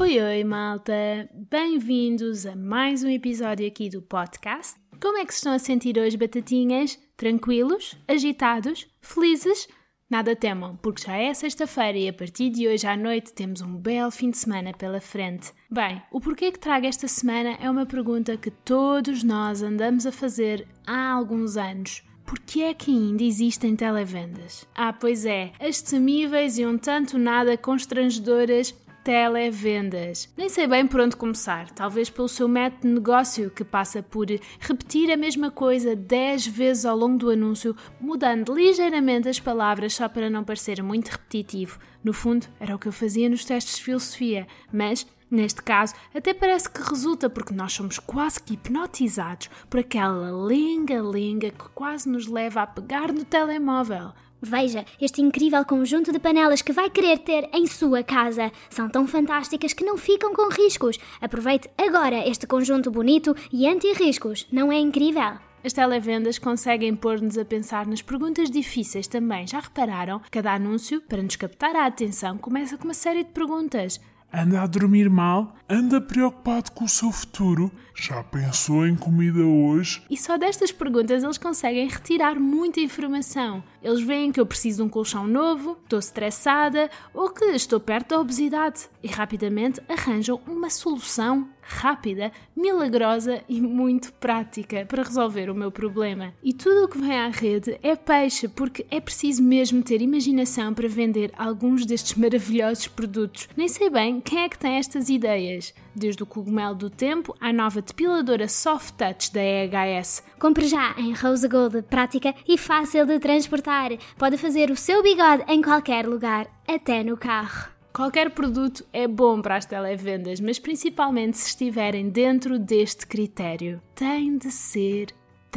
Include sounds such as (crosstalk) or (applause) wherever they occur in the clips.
Oi, oi, malta! Bem-vindos a mais um episódio aqui do podcast. Como é que se estão a sentir hoje, batatinhas? Tranquilos? Agitados? Felizes? Nada temam, porque já é sexta-feira e a partir de hoje à noite temos um belo fim de semana pela frente. Bem, o porquê que trago esta semana é uma pergunta que todos nós andamos a fazer há alguns anos. Por que é que ainda existem televendas? Ah, pois é, as temíveis e um tanto nada constrangedoras televendas. Nem sei bem por onde começar, talvez pelo seu método de negócio que passa por repetir a mesma coisa 10 vezes ao longo do anúncio, mudando ligeiramente as palavras só para não parecer muito repetitivo. No fundo, era o que eu fazia nos testes de filosofia, mas Neste caso, até parece que resulta porque nós somos quase que hipnotizados por aquela linga-linga que quase nos leva a pegar no telemóvel. Veja este incrível conjunto de panelas que vai querer ter em sua casa. São tão fantásticas que não ficam com riscos. Aproveite agora este conjunto bonito e anti-riscos. Não é incrível? As televendas conseguem pôr-nos a pensar nas perguntas difíceis também. Já repararam? Cada anúncio, para nos captar a atenção, começa com uma série de perguntas. Anda a dormir mal? Anda preocupado com o seu futuro? Já pensou em comida hoje? E só destas perguntas eles conseguem retirar muita informação. Eles veem que eu preciso de um colchão novo, estou estressada ou que estou perto da obesidade e rapidamente arranjam uma solução rápida, milagrosa e muito prática para resolver o meu problema. E tudo o que vem à rede é peixe, porque é preciso mesmo ter imaginação para vender alguns destes maravilhosos produtos. Nem sei bem quem é que tem estas ideias desde o cogumelo do tempo à nova depiladora Soft Touch da EHS. Compre já em Rose Gold, prática e fácil de transportar. Pode fazer o seu bigode em qualquer lugar, até no carro. Qualquer produto é bom para as televendas, mas principalmente se estiverem dentro deste critério. Tem de ser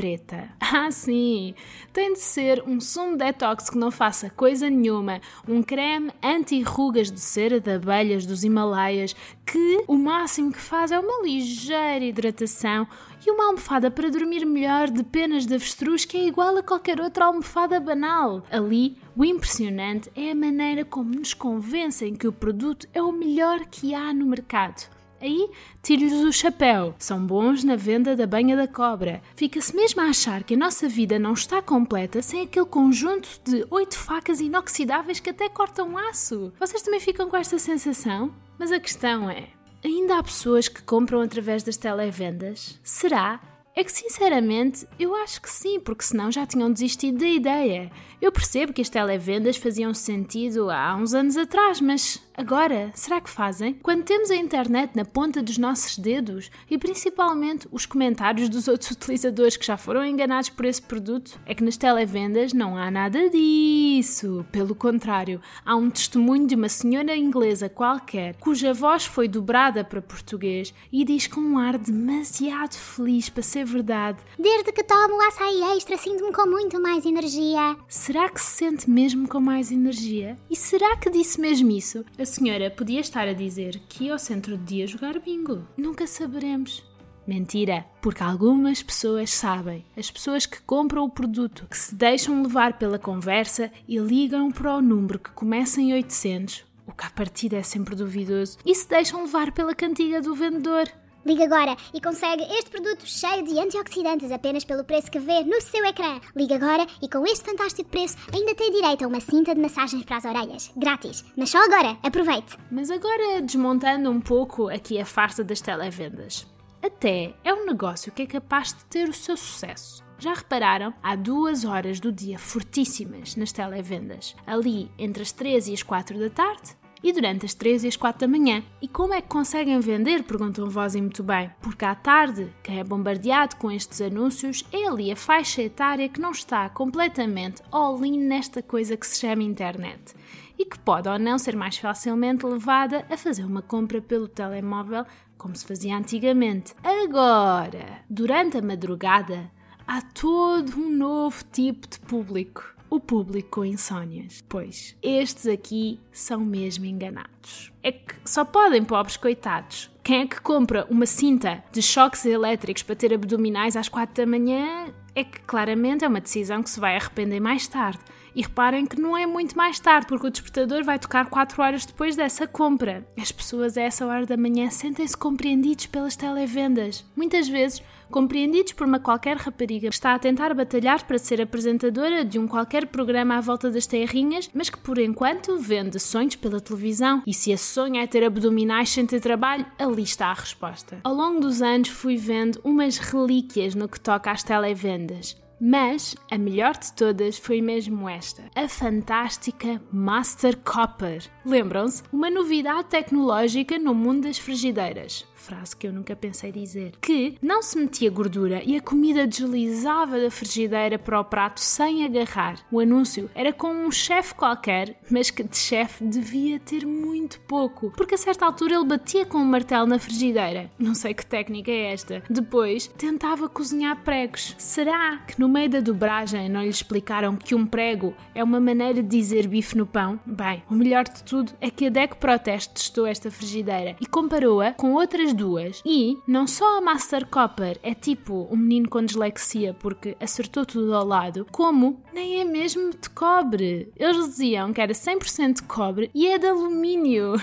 treta. Ah, sim! Tem de ser um sumo detox que não faça coisa nenhuma, um creme anti-rugas de cera de abelhas dos Himalaias que o máximo que faz é uma ligeira hidratação e uma almofada para dormir melhor de penas de avestruz que é igual a qualquer outra almofada banal. Ali, o impressionante é a maneira como nos convencem que o produto é o melhor que há no mercado. Aí, tire-lhes o chapéu. São bons na venda da banha da cobra. Fica-se mesmo a achar que a nossa vida não está completa sem aquele conjunto de oito facas inoxidáveis que até cortam aço. Vocês também ficam com esta sensação? Mas a questão é: ainda há pessoas que compram através das televendas? Será? É que sinceramente eu acho que sim, porque senão já tinham desistido da ideia. Eu percebo que as televendas faziam sentido há uns anos atrás, mas agora, será que fazem? Quando temos a internet na ponta dos nossos dedos e principalmente os comentários dos (laughs) outros utilizadores que já foram enganados por esse produto, é que nas televendas não há nada disso. Pelo contrário, há um testemunho de uma senhora inglesa qualquer cuja voz foi dobrada para português e diz com um ar demasiado feliz para ser verdade. Desde que tomo o açaí extra, sinto-me com muito mais energia. Será que se sente mesmo com mais energia? E será que disse mesmo isso? A senhora podia estar a dizer que ia ao centro de dia jogar bingo. Nunca saberemos. Mentira, porque algumas pessoas sabem. As pessoas que compram o produto, que se deixam levar pela conversa e ligam para o número que começa em 800, o que à partida é sempre duvidoso, e se deixam levar pela cantiga do vendedor. Ligue agora e consegue este produto cheio de antioxidantes apenas pelo preço que vê no seu ecrã. Ligue agora e com este fantástico preço ainda tem direito a uma cinta de massagens para as orelhas. Grátis. Mas só agora. Aproveite. Mas agora desmontando um pouco aqui a farsa das televendas. Até é um negócio que é capaz de ter o seu sucesso. Já repararam? Há duas horas do dia fortíssimas nas televendas. Ali entre as 3 e as 4 da tarde e durante as 3 e as 4 da manhã. E como é que conseguem vender? Perguntam vós e muito bem. Porque à tarde, quem é bombardeado com estes anúncios é ali a faixa etária que não está completamente all-in nesta coisa que se chama internet e que pode ou não ser mais facilmente levada a fazer uma compra pelo telemóvel, como se fazia antigamente. Agora, durante a madrugada, há todo um novo tipo de público o público com insónias. Pois, estes aqui são mesmo enganados. É que só podem, pobres coitados. Quem é que compra uma cinta de choques elétricos para ter abdominais às 4 da manhã é que claramente é uma decisão que se vai arrepender mais tarde. E reparem que não é muito mais tarde, porque o despertador vai tocar 4 horas depois dessa compra. As pessoas a essa hora da manhã sentem-se compreendidos pelas televendas. Muitas vezes compreendidos por uma qualquer rapariga que está a tentar batalhar para ser apresentadora de um qualquer programa à volta das terrinhas, mas que por enquanto vende sonhos pela televisão. E se esse sonho é ter abdominais sem ter trabalho, ali está a resposta. Ao longo dos anos fui vendo umas relíquias no que toca às televendas. Mas a melhor de todas foi mesmo esta, a fantástica Master Copper. Lembram-se? Uma novidade tecnológica no mundo das frigideiras frase que eu nunca pensei dizer, que não se metia gordura e a comida deslizava da frigideira para o prato sem agarrar. O anúncio era com um chefe qualquer, mas que de chefe devia ter muito pouco, porque a certa altura ele batia com um martelo na frigideira. Não sei que técnica é esta. Depois tentava cozinhar pregos. Será que no meio da dobragem não lhe explicaram que um prego é uma maneira de dizer bife no pão? Bem, o melhor de tudo é que a Deco Protest testou esta frigideira e comparou-a com outras duas. E não só a Master Copper é tipo um menino com dislexia porque acertou tudo ao lado, como nem é mesmo de cobre. Eles diziam que era 100% de cobre e é de alumínio.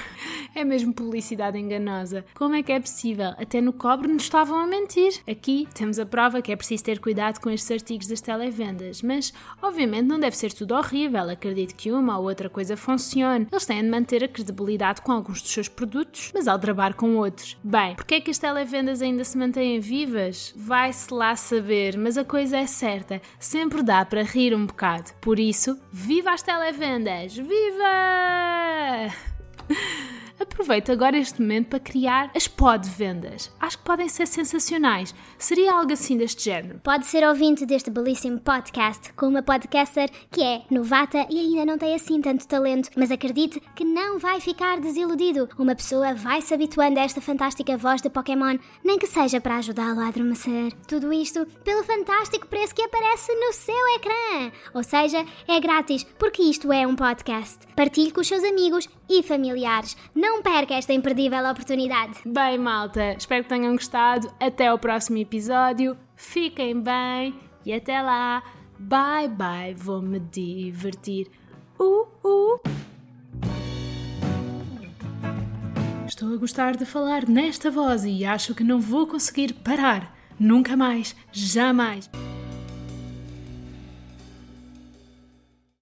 É mesmo publicidade enganosa. Como é que é possível? Até no cobre nos estavam a mentir. Aqui temos a prova que é preciso ter cuidado com estes artigos das televendas, mas obviamente não deve ser tudo horrível. Acredito que uma ou outra coisa funcione. Eles têm de manter a credibilidade com alguns dos seus produtos, mas ao trabalhar com outros. Bem, porque é que as televendas ainda se mantêm vivas? Vai-se lá saber, mas a coisa é certa, sempre dá para rir um bocado. Por isso, viva as televendas! Viva! Aproveito agora este momento para criar as pod-vendas. Acho que podem ser sensacionais. Seria algo assim deste género. Pode ser ouvinte deste belíssimo podcast com uma podcaster que é novata e ainda não tem assim tanto talento, mas acredite que não vai ficar desiludido. Uma pessoa vai se habituando a esta fantástica voz de Pokémon, nem que seja para ajudá-lo a adormecer. Tudo isto pelo fantástico preço que aparece no seu ecrã. Ou seja, é grátis, porque isto é um podcast. Partilhe com os seus amigos e familiares. Não perca esta imperdível oportunidade. Bem, malta, espero que tenham gostado. Até ao próximo episódio. Fiquem bem e até lá. Bye bye, vou me divertir. Uh, uh. Estou a gostar de falar nesta voz e acho que não vou conseguir parar. Nunca mais, jamais.